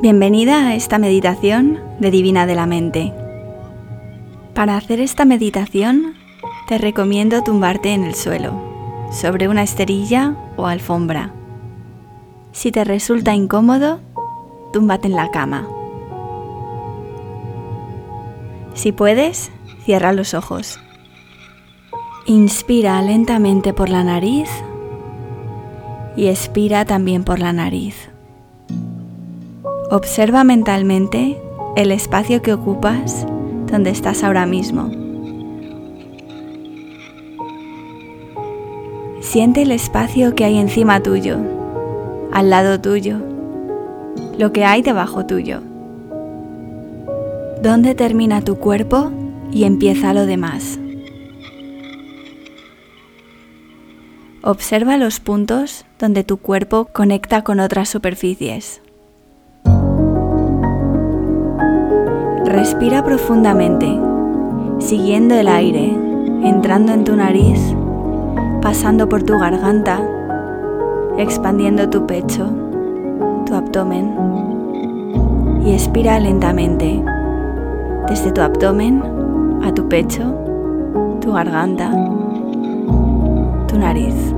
Bienvenida a esta meditación de Divina de la Mente. Para hacer esta meditación te recomiendo tumbarte en el suelo, sobre una esterilla o alfombra. Si te resulta incómodo, túmbate en la cama. Si puedes, cierra los ojos. Inspira lentamente por la nariz y expira también por la nariz. Observa mentalmente el espacio que ocupas donde estás ahora mismo. Siente el espacio que hay encima tuyo, al lado tuyo, lo que hay debajo tuyo. ¿Dónde termina tu cuerpo y empieza lo demás? Observa los puntos donde tu cuerpo conecta con otras superficies. Respira profundamente, siguiendo el aire, entrando en tu nariz, pasando por tu garganta, expandiendo tu pecho, tu abdomen y expira lentamente desde tu abdomen a tu pecho, tu garganta, tu nariz.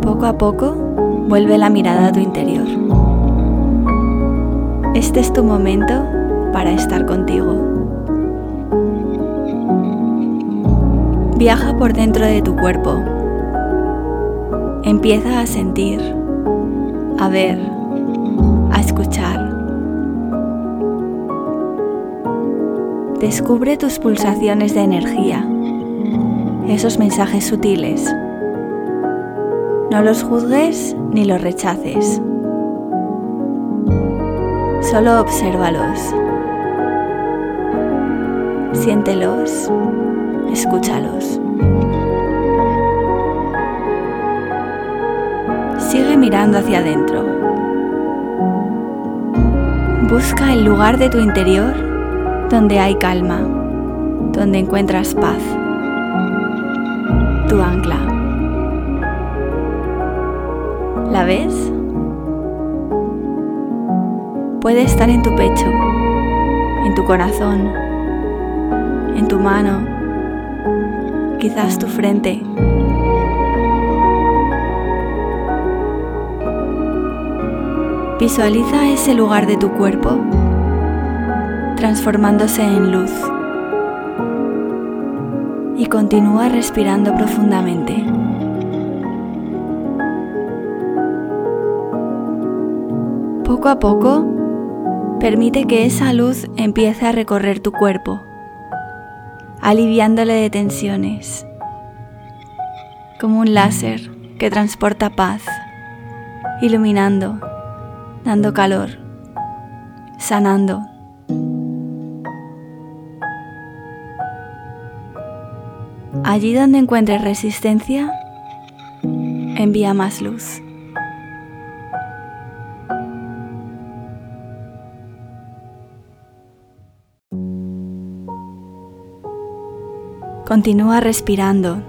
Poco a poco vuelve la mirada a tu interior. Este es tu momento para estar contigo. Viaja por dentro de tu cuerpo. Empieza a sentir, a ver, a escuchar. Descubre tus pulsaciones de energía, esos mensajes sutiles. No los juzgues ni los rechaces. Solo obsérvalos. Siéntelos, escúchalos. Sigue mirando hacia adentro. Busca el lugar de tu interior donde hay calma, donde encuentras paz. Tu ancla. ¿La ves? Puede estar en tu pecho, en tu corazón, en tu mano, quizás tu frente. Visualiza ese lugar de tu cuerpo transformándose en luz y continúa respirando profundamente. Poco a poco Permite que esa luz empiece a recorrer tu cuerpo, aliviándole de tensiones, como un láser que transporta paz, iluminando, dando calor, sanando. Allí donde encuentres resistencia, envía más luz. Continúa respirando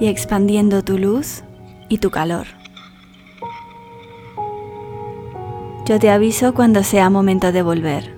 y expandiendo tu luz y tu calor. Yo te aviso cuando sea momento de volver.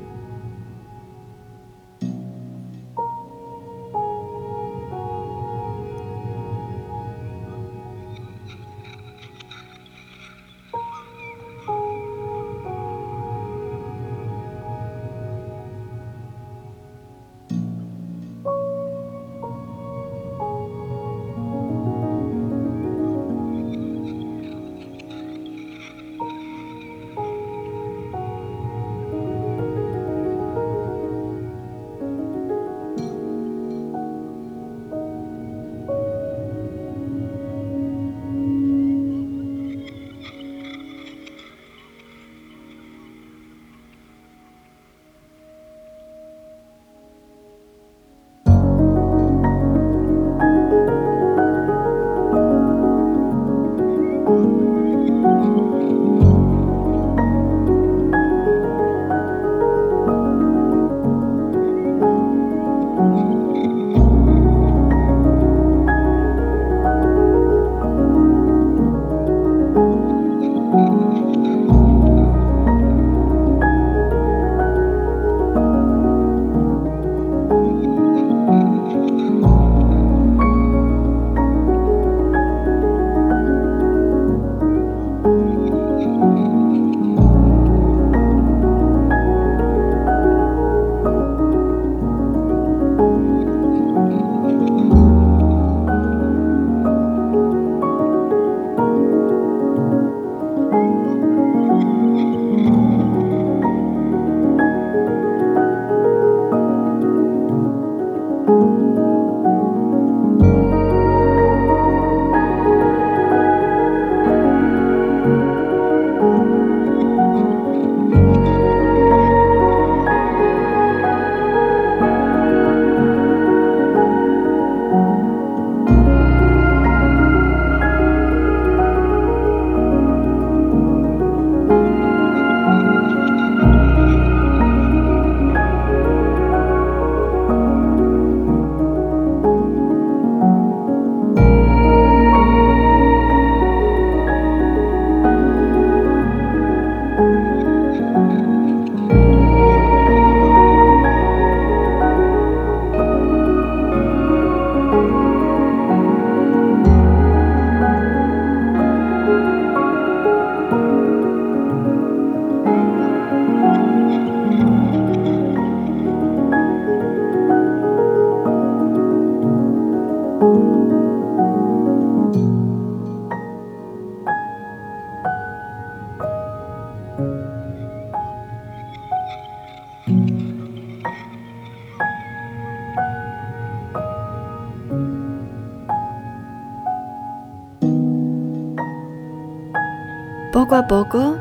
Poco a poco,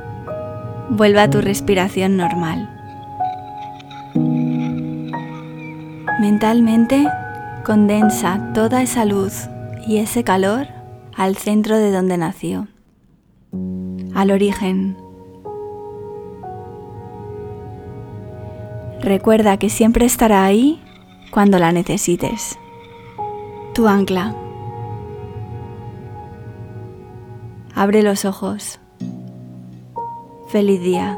vuelve a tu respiración normal. Mentalmente, condensa toda esa luz y ese calor al centro de donde nació, al origen, Recuerda que siempre estará ahí cuando la necesites. Tu ancla. Abre los ojos. Feliz día.